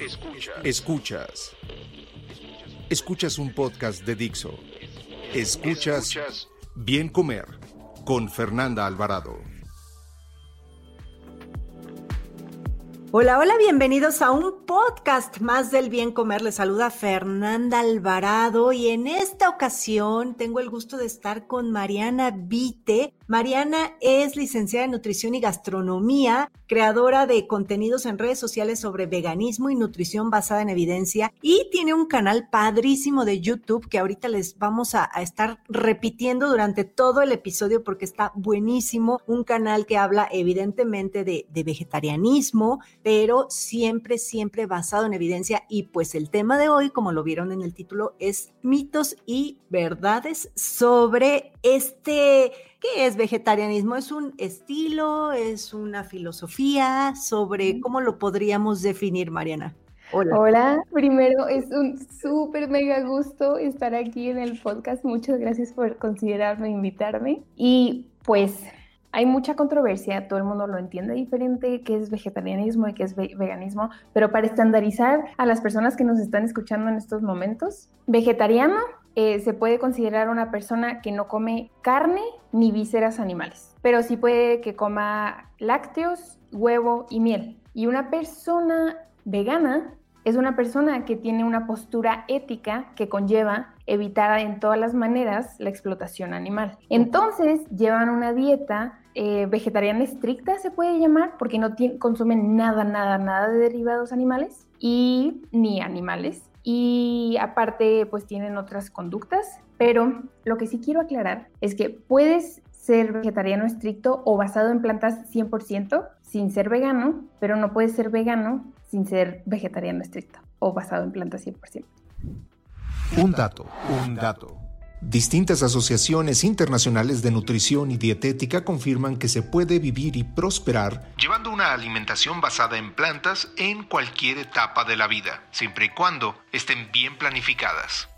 Escuchas. Escuchas. Escuchas un podcast de Dixo. Escuchas Bien Comer con Fernanda Alvarado. Hola, hola, bienvenidos a un podcast más del bien comer. Les saluda Fernanda Alvarado y en esta ocasión tengo el gusto de estar con Mariana Vite. Mariana es licenciada en nutrición y gastronomía, creadora de contenidos en redes sociales sobre veganismo y nutrición basada en evidencia y tiene un canal padrísimo de YouTube que ahorita les vamos a, estar repitiendo durante todo el episodio porque está buenísimo. Un canal que habla evidentemente de, vegetarianismo, pero siempre, siempre basado en evidencia. Y pues el tema de hoy, como lo vieron en el título, es mitos y verdades sobre este ¿Qué es vegetarianismo? ¿Es un estilo? ¿Es una filosofía? ¿Sobre cómo lo podríamos definir, Mariana? Hola. Hola, primero es un súper mega gusto estar aquí en el podcast. Muchas gracias por considerarme, invitarme. Y pues hay mucha controversia, todo el mundo lo entiende diferente, qué es vegetarianismo y qué es veganismo, pero para estandarizar a las personas que nos están escuchando en estos momentos, vegetariano eh, se puede considerar una persona que no come carne ni vísceras animales, pero sí puede que coma lácteos, huevo y miel. Y una persona vegana es una persona que tiene una postura ética que conlleva evitar en todas las maneras la explotación animal. Entonces llevan una dieta eh, vegetariana estricta, se puede llamar, porque no consumen nada, nada, nada de derivados animales y ni animales y aparte pues tienen otras conductas, pero lo que sí quiero aclarar es que puedes ser vegetariano estricto o basado en plantas 100% sin ser vegano, pero no puedes ser vegano sin ser vegetariano estricto o basado en plantas 100%. Un dato, un dato. Distintas asociaciones internacionales de nutrición y dietética confirman que se puede vivir y prosperar llevando una alimentación basada en plantas en cualquier etapa de la vida, siempre y cuando estén bien planificadas.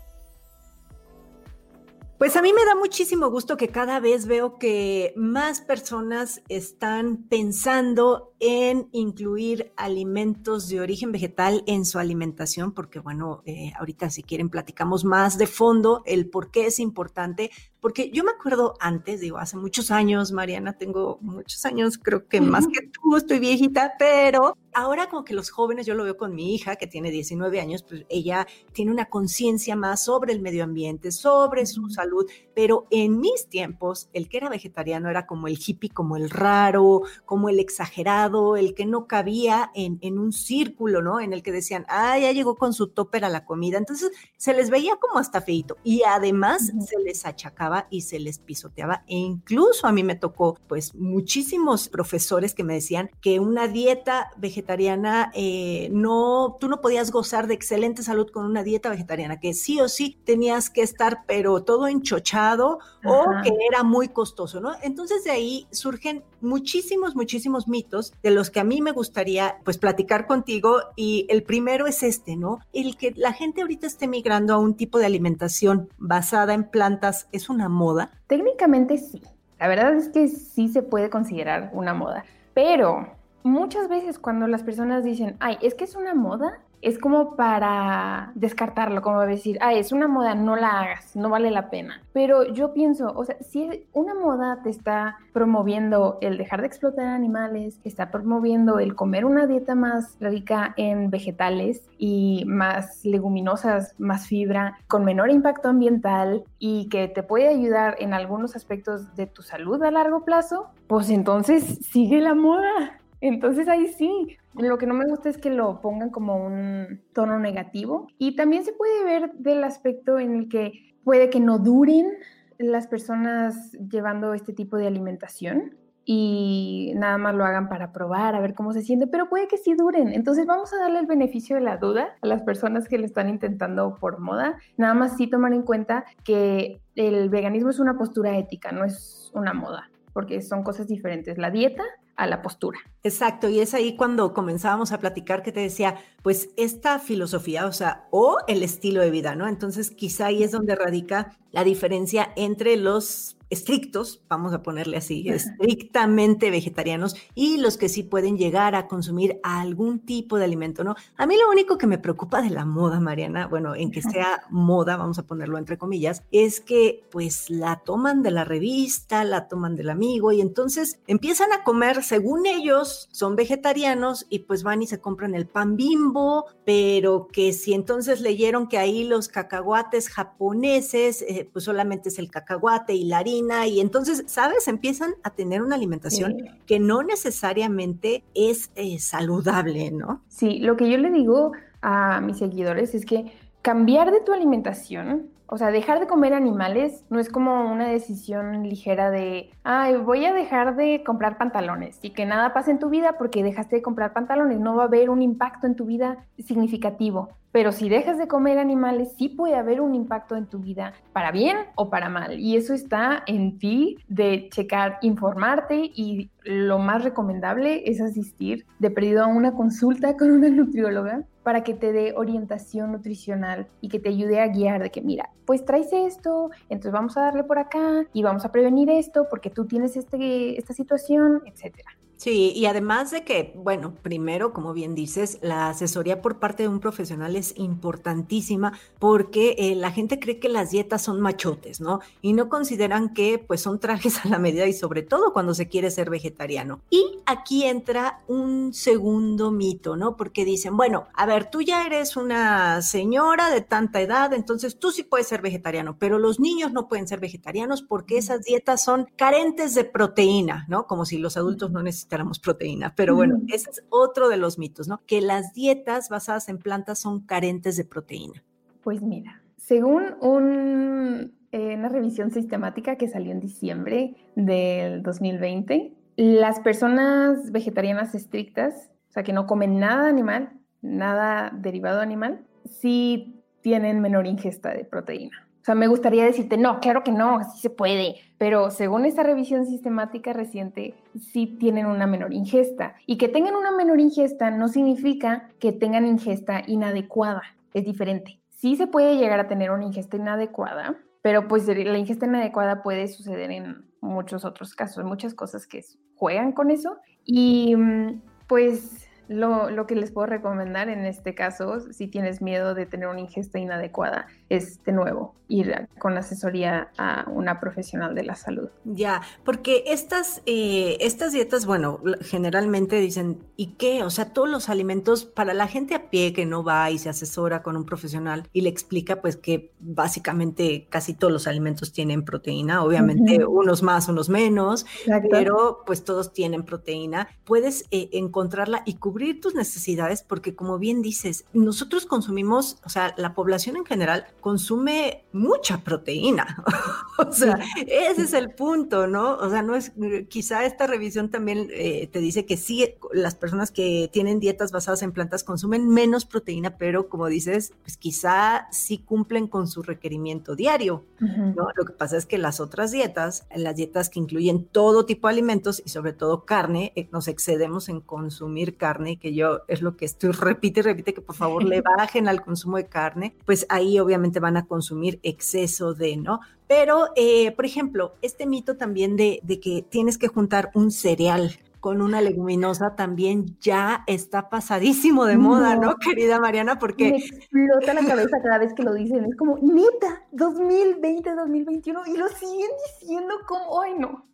Pues a mí me da muchísimo gusto que cada vez veo que más personas están pensando en incluir alimentos de origen vegetal en su alimentación, porque bueno, eh, ahorita si quieren platicamos más de fondo el por qué es importante, porque yo me acuerdo antes, digo, hace muchos años, Mariana, tengo muchos años, creo que más que tú, estoy viejita, pero ahora como que los jóvenes, yo lo veo con mi hija que tiene 19 años, pues ella tiene una conciencia más sobre el medio ambiente, sobre su salud, pero en mis tiempos, el que era vegetariano era como el hippie, como el raro, como el exagerado, el que no cabía en, en un círculo, ¿no? En el que decían, ah, ya llegó con su topper a la comida. Entonces se les veía como hasta feito y además se les achacaba y se les pisoteaba e incluso a mí me tocó pues muchísimos profesores que me decían que una dieta vegetariana eh, no, tú no podías gozar de excelente salud con una dieta vegetariana, que sí o sí tenías que estar pero todo enchochado o que era muy costoso, ¿no? Entonces de ahí surgen muchísimos, muchísimos mitos de los que a mí me gustaría pues platicar contigo y el primero es este, ¿no? El que la gente ahorita esté migrando a un tipo de alimentación basada en plantas es una moda. Técnicamente sí, la verdad es que sí se puede considerar una moda, pero muchas veces cuando las personas dicen, ay, es que es una moda, es como para descartarlo, como decir, ah, es una moda, no la hagas, no vale la pena. Pero yo pienso, o sea, si una moda te está promoviendo el dejar de explotar animales, está promoviendo el comer una dieta más rica en vegetales y más leguminosas, más fibra, con menor impacto ambiental y que te puede ayudar en algunos aspectos de tu salud a largo plazo, pues entonces sigue la moda. Entonces ahí sí, lo que no me gusta es que lo pongan como un tono negativo y también se puede ver del aspecto en el que puede que no duren las personas llevando este tipo de alimentación y nada más lo hagan para probar, a ver cómo se siente, pero puede que sí duren. Entonces vamos a darle el beneficio de la duda a las personas que lo están intentando por moda. Nada más sí tomar en cuenta que el veganismo es una postura ética, no es una moda, porque son cosas diferentes. La dieta a la postura. Exacto, y es ahí cuando comenzábamos a platicar que te decía, pues esta filosofía, o sea, o el estilo de vida, ¿no? Entonces quizá ahí es donde radica la diferencia entre los estrictos, vamos a ponerle así, estrictamente vegetarianos y los que sí pueden llegar a consumir algún tipo de alimento, ¿no? A mí lo único que me preocupa de la moda, Mariana, bueno, en que sea moda, vamos a ponerlo entre comillas, es que pues la toman de la revista, la toman del amigo y entonces empiezan a comer, según ellos, son vegetarianos y pues van y se compran el pan bimbo, pero que si entonces leyeron que ahí los cacahuates japoneses, eh, pues solamente es el cacahuate y la harina, y entonces, ¿sabes? Empiezan a tener una alimentación que no necesariamente es eh, saludable, ¿no? Sí, lo que yo le digo a mis seguidores es que cambiar de tu alimentación o sea, dejar de comer animales no es como una decisión ligera de, ay, voy a dejar de comprar pantalones y que nada pase en tu vida porque dejaste de comprar pantalones. No va a haber un impacto en tu vida significativo. Pero si dejas de comer animales, sí puede haber un impacto en tu vida, para bien o para mal. Y eso está en ti de checar, informarte y lo más recomendable es asistir de perdido a una consulta con una nutrióloga para que te dé orientación nutricional y que te ayude a guiar de que, mira, pues traes esto, entonces vamos a darle por acá y vamos a prevenir esto porque tú tienes este, esta situación, etcétera. Sí, y además de que, bueno, primero, como bien dices, la asesoría por parte de un profesional es importantísima porque eh, la gente cree que las dietas son machotes, ¿no? Y no consideran que pues son trajes a la medida y sobre todo cuando se quiere ser vegetariano. Y aquí entra un segundo mito, ¿no? Porque dicen, bueno, a ver, tú ya eres una señora de tanta edad, entonces tú sí puedes ser vegetariano, pero los niños no pueden ser vegetarianos porque esas dietas son carentes de proteína, ¿no? Como si los adultos no necesitan necesitáramos proteína. Pero bueno, ese es otro de los mitos, ¿no? Que las dietas basadas en plantas son carentes de proteína. Pues mira, según un, eh, una revisión sistemática que salió en diciembre del 2020, las personas vegetarianas estrictas, o sea, que no comen nada animal, nada derivado animal, sí tienen menor ingesta de proteína. Sea, me gustaría decirte, no, claro que no, así se puede, pero según esta revisión sistemática reciente, sí tienen una menor ingesta. Y que tengan una menor ingesta no significa que tengan ingesta inadecuada, es diferente. Sí se puede llegar a tener una ingesta inadecuada, pero pues la ingesta inadecuada puede suceder en muchos otros casos, muchas cosas que juegan con eso. Y mm, pues lo, que les puedo recomendar en este caso, si tienes miedo de tener una ingesta inadecuada, es de nuevo ir con asesoría a una profesional de la salud. Ya, porque estas, eh, estas dietas, bueno, generalmente dicen, ¿y qué? O sea, todos los alimentos para la gente a pie que no va y se asesora con un profesional y le explica pues que básicamente casi todos los alimentos tienen proteína, obviamente unos más, unos menos, pero pues todos tienen proteína. Puedes eh, encontrarla y cubrir tus necesidades porque como bien dices, nosotros consumimos, o sea, la población en general consume mucha proteína. o sea, ese es el punto, ¿no? O sea, no es, quizá esta revisión también eh, te dice que sí, las personas que tienen dietas basadas en plantas consumen menos proteína, pero como dices, pues quizá sí cumplen con su requerimiento diario, ¿no? Lo que pasa es que las otras dietas, las dietas que incluyen todo tipo de alimentos y sobre todo carne, eh, nos excedemos en consumir carne que yo es lo que estoy repite y repite que por favor le bajen al consumo de carne, pues ahí obviamente van a consumir exceso de, ¿no? Pero, eh, por ejemplo, este mito también de, de que tienes que juntar un cereal con una leguminosa también ya está pasadísimo de moda, ¿no, querida Mariana? Porque... Me explota la cabeza cada vez que lo dicen. Es como, neta, 2020, 2021, y lo siguen diciendo como, ay, no.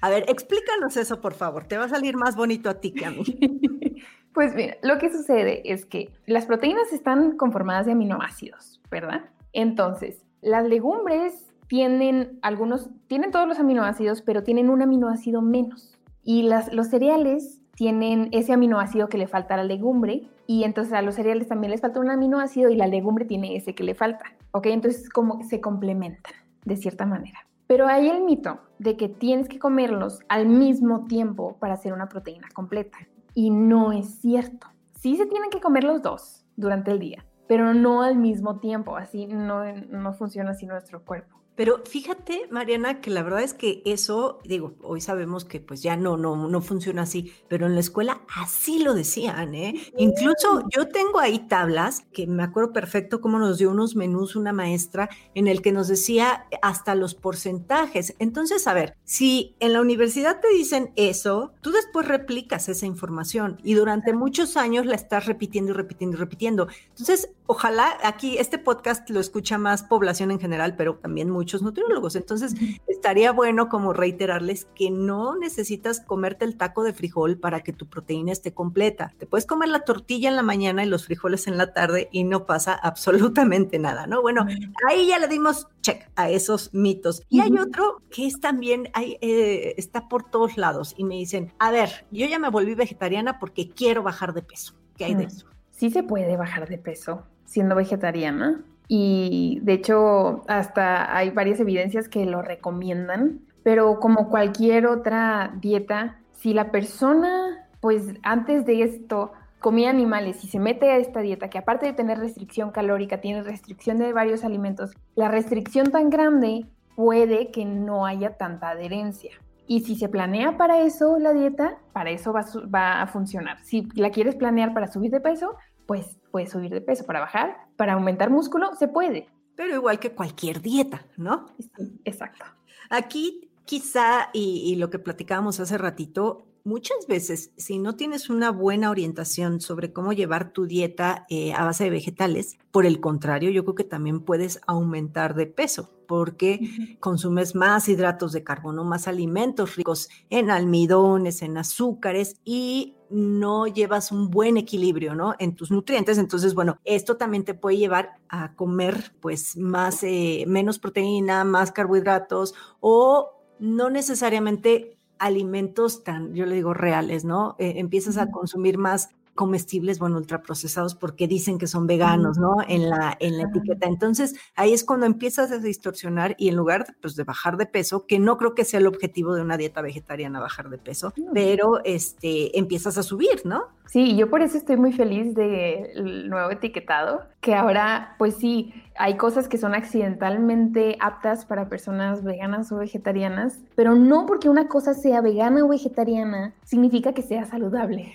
A ver, explícanos eso, por favor. Te va a salir más bonito a ti que a mí. Pues mira, lo que sucede es que las proteínas están conformadas de aminoácidos, ¿verdad? Entonces, las legumbres tienen algunos, tienen todos los aminoácidos, pero tienen un aminoácido menos. Y las, los cereales tienen ese aminoácido que le falta a la legumbre y entonces a los cereales también les falta un aminoácido y la legumbre tiene ese que le falta, ¿ok? Entonces como se complementan de cierta manera. Pero hay el mito de que tienes que comerlos al mismo tiempo para hacer una proteína completa. Y no es cierto. Sí se tienen que comer los dos durante el día, pero no al mismo tiempo. Así no, no funciona así nuestro cuerpo. Pero fíjate, Mariana, que la verdad es que eso, digo, hoy sabemos que pues ya no, no, no funciona así, pero en la escuela así lo decían, ¿eh? Incluso yo tengo ahí tablas, que me acuerdo perfecto cómo nos dio unos menús una maestra en el que nos decía hasta los porcentajes. Entonces, a ver, si en la universidad te dicen eso, tú después replicas esa información y durante muchos años la estás repitiendo y repitiendo y repitiendo. Entonces, ojalá aquí este podcast lo escucha más población en general, pero también muchos nutriólogos. Entonces, estaría bueno como reiterarles que no necesitas comerte el taco de frijol para que tu proteína esté completa. Te puedes comer la tortilla en la mañana y los frijoles en la tarde y no pasa absolutamente nada, ¿no? Bueno, ahí ya le dimos check a esos mitos. Y hay otro que es también, hay, eh, está por todos lados y me dicen, a ver, yo ya me volví vegetariana porque quiero bajar de peso. ¿Qué hay de eso? Sí se puede bajar de peso siendo vegetariana y de hecho hasta hay varias evidencias que lo recomiendan, pero como cualquier otra dieta, si la persona pues antes de esto comía animales y se mete a esta dieta que aparte de tener restricción calórica, tiene restricción de varios alimentos, la restricción tan grande puede que no haya tanta adherencia. Y si se planea para eso la dieta, para eso va, va a funcionar. Si la quieres planear para subir de peso, pues puedes subir de peso. Para bajar, para aumentar músculo, se puede. Pero igual que cualquier dieta, ¿no? exacto. Aquí quizá, y, lo que platicábamos hace ratito, muchas veces, si no tienes una buena orientación sobre cómo llevar tu dieta eh, a base de vegetales, por el contrario, yo creo que también puedes aumentar de peso porque consumes más hidratos de carbono, más alimentos ricos en almidones, en azúcares y no llevas un buen equilibrio, ¿no? En tus nutrientes. Entonces, bueno, esto también te puede llevar a comer, pues, más, eh, menos proteína, más carbohidratos o no necesariamente alimentos tan, yo le digo, reales, ¿no? Eh, empiezas a consumir más comestibles, bueno, ultraprocesados porque dicen que son veganos, ¿no? En la, en la etiqueta. Entonces, ahí es cuando empiezas a distorsionar y en lugar pues, de bajar de peso, que no creo que sea el objetivo de una dieta vegetariana bajar de peso, pero este, empiezas a subir, ¿no? Sí, yo por eso estoy muy feliz del nuevo etiquetado, que ahora, pues sí, hay cosas que son accidentalmente aptas para personas veganas o vegetarianas, pero no porque una cosa sea vegana o vegetariana significa que sea saludable.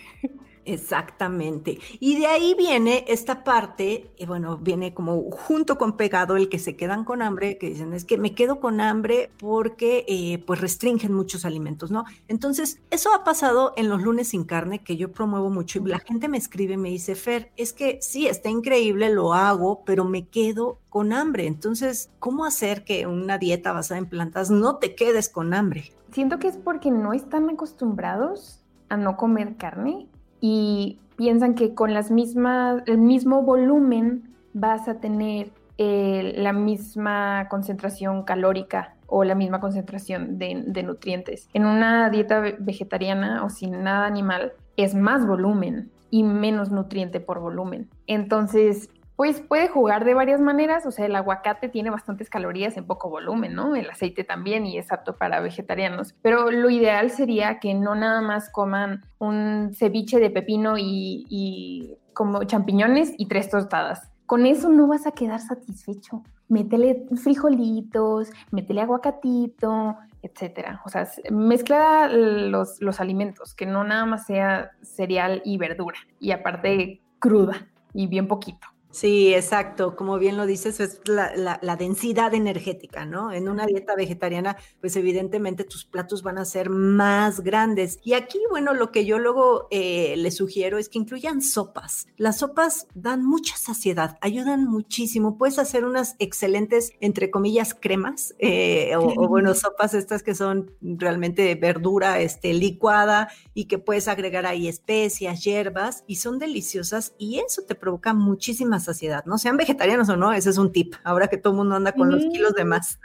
Exactamente. Y de ahí viene esta parte, y bueno, viene como junto con pegado el que se quedan con hambre, que dicen, es que me quedo con hambre porque eh, pues restringen muchos alimentos, ¿no? Entonces, eso ha pasado en los lunes sin carne, que yo promuevo mucho, y la gente me escribe, me dice, Fer, es que sí, está increíble, lo hago, pero me quedo con hambre. Entonces, ¿cómo hacer que una dieta basada en plantas no te quedes con hambre? Siento que es porque no están acostumbrados a no comer carne y piensan que con las mismas, el mismo volumen vas a tener eh, la misma concentración calórica o la misma concentración de, de, nutrientes. En una dieta vegetariana o sin nada animal es más volumen y menos nutriente por volumen. Entonces, pues puede jugar de varias maneras, o sea, el aguacate tiene bastantes calorías en poco volumen, ¿no? El aceite también y es apto para vegetarianos, pero lo ideal sería que no nada más coman un ceviche de pepino y, como champiñones y tres tostadas. Con eso no vas a quedar satisfecho. Métele frijolitos, métele aguacatito, etcétera. O sea, mezcla los, los alimentos, que no nada más sea cereal y verdura, y aparte cruda y bien poquito. Sí, exacto. Como bien lo dices, es la, densidad energética, ¿no? En una dieta vegetariana, pues evidentemente tus platos van a ser más grandes. Y aquí, bueno, lo que yo luego eh, les sugiero es que incluyan sopas. Las sopas dan mucha saciedad, ayudan muchísimo. Puedes hacer unas excelentes, entre comillas, cremas, eh, o, bueno, sopas estas que son realmente verdura este, licuada y que puedes agregar ahí especias, hierbas, y son deliciosas y eso te provoca muchísimas saciedad, ¿no? Sean vegetarianos o no, ese es un tip, ahora que todo el mundo anda con los kilos de más.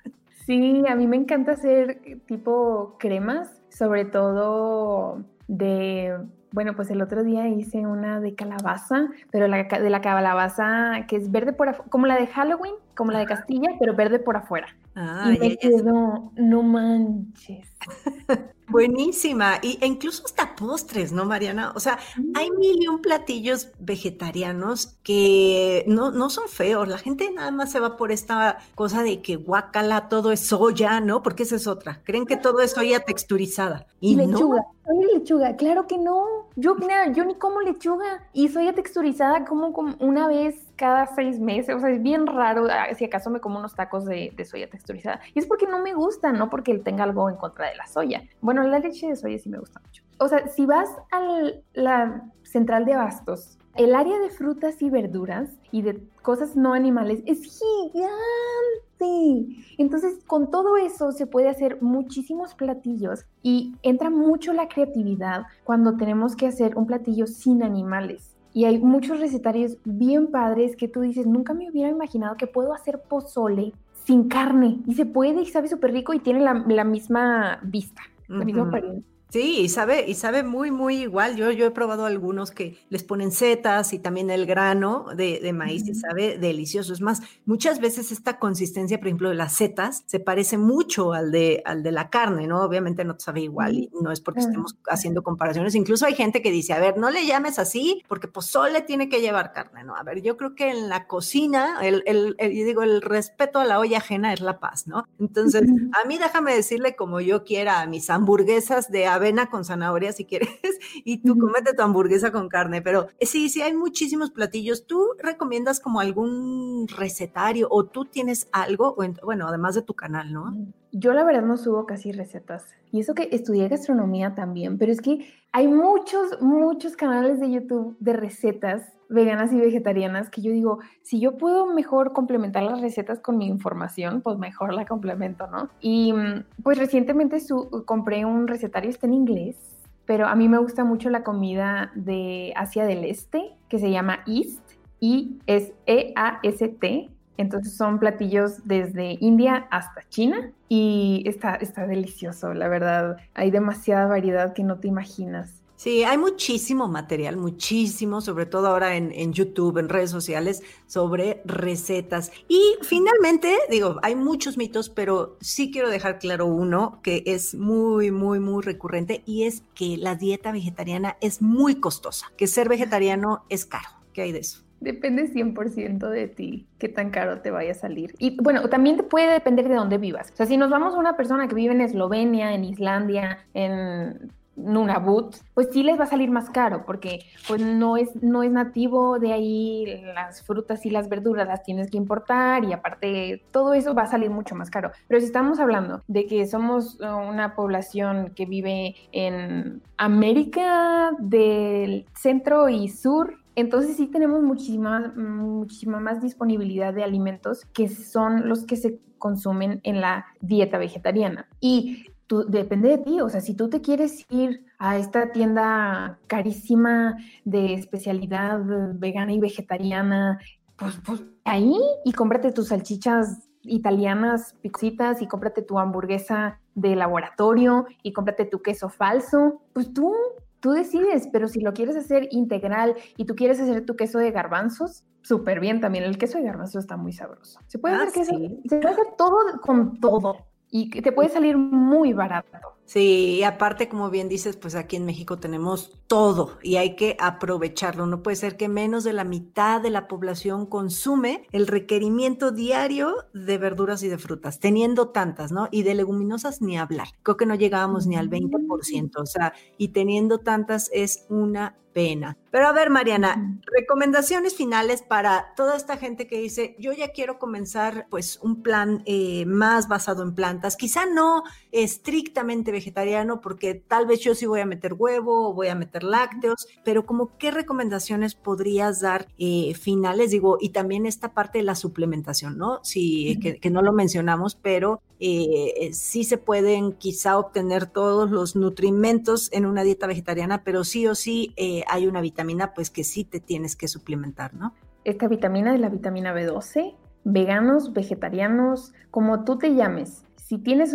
Sí, a mí me encanta hacer tipo cremas, sobre todo de, bueno, pues el otro día hice una de calabaza, pero la, de la calabaza que es verde por como la de Halloween, como la de Castilla, pero verde por afuera. Ah, y me quedó, no manches. Buenísima. Y, e incluso hasta postres, ¿no, Mariana? O sea, hay mil y un platillos vegetarianos que no, no son feos. La gente nada más se va por esta cosa de que guacala, todo es soya, ¿no? Porque esa es otra. Creen que todo es soya texturizada. Y lechuga. No. lechuga, claro que no. Yo, mira, yo ni como lechuga. Y soya texturizada como, como una vez cada seis meses, o sea, es bien raro, ah, si acaso me como unos tacos de, soya texturizada. Y es porque no me gusta, no porque tenga algo en contra de la soya. Bueno, la leche de soya sí me gusta mucho. O sea, si vas a la central de abastos, el área de frutas y verduras y de cosas no animales es gigante. Entonces, con todo eso se puede hacer muchísimos platillos y entra mucho la creatividad cuando tenemos que hacer un platillo sin animales. Y hay muchos recetarios bien padres que tú dices, nunca me hubiera imaginado que puedo hacer pozole sin carne. Y se puede y sabe súper rico y tiene la, misma vista, la misma apariencia. Sí, y sabe, y sabe muy, muy igual. Yo, yo he probado algunos que les ponen setas y también el grano de, maíz y sabe delicioso. Es más, muchas veces esta consistencia, por ejemplo, de las setas, se parece mucho al de, al de la carne, ¿no? Obviamente no sabe igual y no es porque estemos haciendo comparaciones. Incluso hay gente que dice, a ver, no le llames así porque pozole tiene que llevar carne, ¿no? A ver, yo creo que en la cocina, el, el, yo digo, el respeto a la olla ajena es la paz, ¿no? Entonces, a mí déjame decirle como yo quiera a mis hamburguesas de avena con zanahoria si quieres y tú comete tu hamburguesa con carne, pero sí, sí hay muchísimos platillos. ¿Tú recomiendas como algún recetario o tú tienes algo, bueno, además de tu canal, ¿no? Mm, yo la verdad no subo casi recetas. Y eso que estudié gastronomía también, pero es que hay muchos, muchos canales de YouTube de recetas veganas y vegetarianas que yo digo, si yo puedo mejor complementar las recetas con mi información, pues mejor la complemento, ¿no? Y mm, pues recientemente compré un recetario, está en inglés, pero a mí me gusta mucho la comida de Asia del Este, que se llama East, y es E-A-S-T, entonces son platillos desde India hasta China y está, está delicioso, la verdad. Hay demasiada variedad que no te imaginas. Sí, hay muchísimo material, muchísimo, sobre todo ahora en, en, YouTube, en redes sociales, sobre recetas. Y finalmente, digo, hay muchos mitos, pero sí quiero dejar claro uno que es muy, muy, muy recurrente y es que la dieta vegetariana es muy costosa, que ser vegetariano es caro. ¿Qué hay de eso? Depende 100% de ti qué tan caro te vaya a salir. Y bueno, también te puede depender de dónde vivas. O sea, si nos vamos a una persona que vive en Eslovenia, en Islandia, en Nunavut, pues sí les va a salir más caro porque pues no es, no es nativo de ahí las frutas y las verduras las tienes que importar y aparte todo eso va a salir mucho más caro. Pero si estamos hablando de que somos uh, una población que vive en América del centro y sur, entonces sí tenemos muchísima, muchísima más disponibilidad de alimentos que son los que se consumen en la dieta vegetariana. Y tú, depende de ti, o sea, si tú te quieres ir a esta tienda carísima de especialidad vegana y vegetariana, pues, pues ahí y cómprate tus salchichas italianas, pixitas y cómprate tu hamburguesa de laboratorio y cómprate tu queso falso, pues tú Tú decides, pero si lo quieres hacer integral y tú quieres hacer tu queso de garbanzos, súper bien también. El queso de garbanzos está muy sabroso. Se puede, hacer, ah, queso, se puede hacer todo con todo y te puede salir muy barato. Sí, y aparte, como bien dices, pues aquí en México tenemos todo y hay que aprovecharlo. No puede ser que menos de la mitad de la población consume el requerimiento diario de verduras y de frutas, teniendo tantas, ¿no? Y de leguminosas ni hablar. Creo que no llegábamos ni al 20%, o sea, y teniendo tantas es una pena. Pero a ver, Mariana, recomendaciones finales para toda esta gente que dice, yo ya quiero comenzar pues un plan eh, más basado en plantas, quizá no estrictamente vegetariano, porque tal vez yo sí voy a meter huevo o voy a meter lácteos, pero como qué recomendaciones podrías dar eh, finales, digo, y también esta parte de la suplementación, ¿no? Sí, que, no lo mencionamos, pero eh, sí se pueden quizá obtener todos los nutrimentos en una dieta vegetariana, pero sí o sí hay una vitamina pues que sí te tienes que suplementar, ¿no? Esta vitamina es la vitamina B12, veganos, vegetarianos, como tú te llames. Si tienes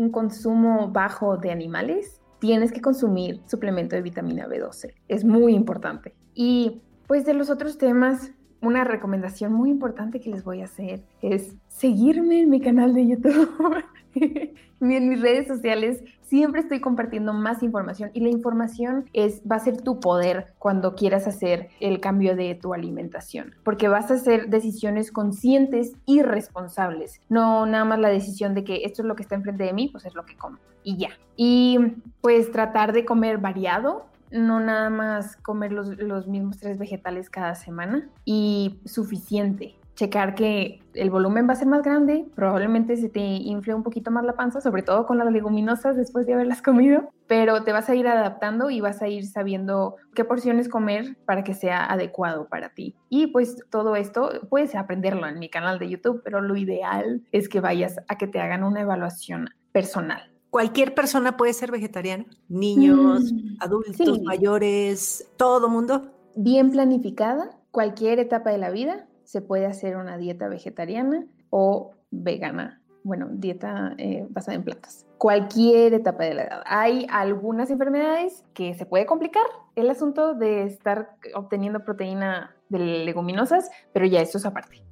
un consumo bajo de animales, tienes que consumir suplemento de vitamina B12. Es muy importante. Y pues de los otros temas, una recomendación muy importante que les voy a hacer es seguirme en mi canal de YouTube. en mis redes sociales siempre estoy compartiendo más información y la información es va a ser tu poder cuando quieras hacer el cambio de tu alimentación, porque vas a hacer decisiones conscientes y responsables, no nada más la decisión de que esto es lo que está enfrente de mí, pues es lo que como y ya. Y pues tratar de comer variado, no nada más comer los, los mismos tres vegetales cada semana y suficiente checar que el volumen va a ser más grande, probablemente se te infle un poquito más la panza, sobre todo con las leguminosas después de haberlas comido, pero te vas a ir adaptando y vas a ir sabiendo qué porciones comer para que sea adecuado para ti. Y pues todo esto puedes aprenderlo en mi canal de YouTube, pero lo ideal es que vayas a que te hagan una evaluación personal. ¿Cualquier persona puede ser vegetariana? Niños, mm, adultos, mayores, todo mundo. Bien planificada, cualquier etapa de la vida se puede hacer una dieta vegetariana o vegana, bueno, dieta eh, basada en plantas. Cualquier etapa de la edad. Hay algunas enfermedades que se puede complicar el asunto de estar obteniendo proteína de leguminosas, pero ya esto es aparte.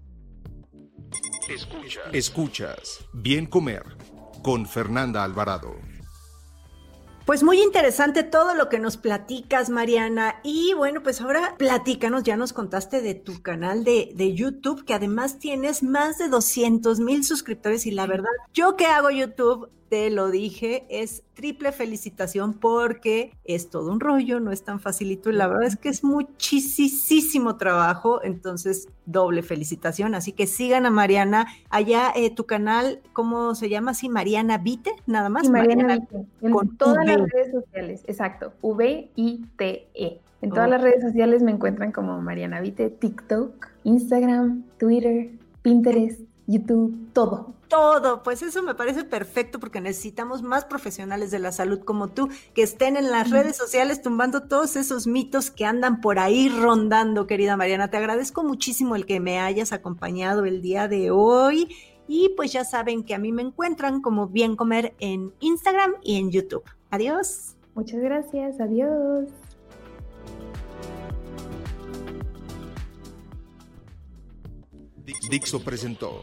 Escuchas. Escuchas. Bien comer con Fernanda Alvarado. Pues muy interesante todo lo que nos platicas, Mariana. Y bueno, pues ahora platícanos, ya nos contaste de tu canal de, de YouTube, que además tienes más de 200 mil suscriptores y la verdad, yo que hago YouTube, te lo dije, es triple felicitación porque es todo un rollo, no es tan facilito y la verdad es que es muchísimo trabajo, entonces doble felicitación, así que sigan a Mariana, allá eh, tu canal, ¿cómo se llama? Sí, Mariana Vite, nada más. Mariana, Vite, en con todas las redes sociales, exacto, V-I-T-E. En todas las redes sociales me encuentran como Mariana Vite, TikTok, Instagram, Twitter, Pinterest, YouTube, todo. Todo, pues eso me parece perfecto porque necesitamos más profesionales de la salud como tú que estén en las redes sociales tumbando todos esos mitos que andan por ahí rondando, querida Mariana. Te agradezco muchísimo el que me hayas acompañado el día de hoy y pues ya saben que a mí me encuentran como Bien Comer en Instagram y en YouTube. Adiós. Muchas gracias, adiós. Dixo presentó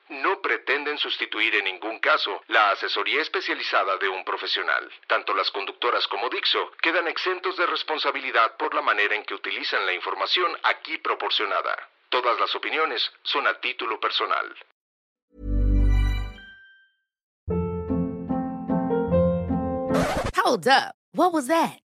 no pretenden sustituir en ningún caso la asesoría especializada de un profesional. Tanto las conductoras como Dixo quedan exentos de responsabilidad por la manera en que utilizan la información aquí proporcionada. Todas las opiniones son a título personal. Hold up. What was that?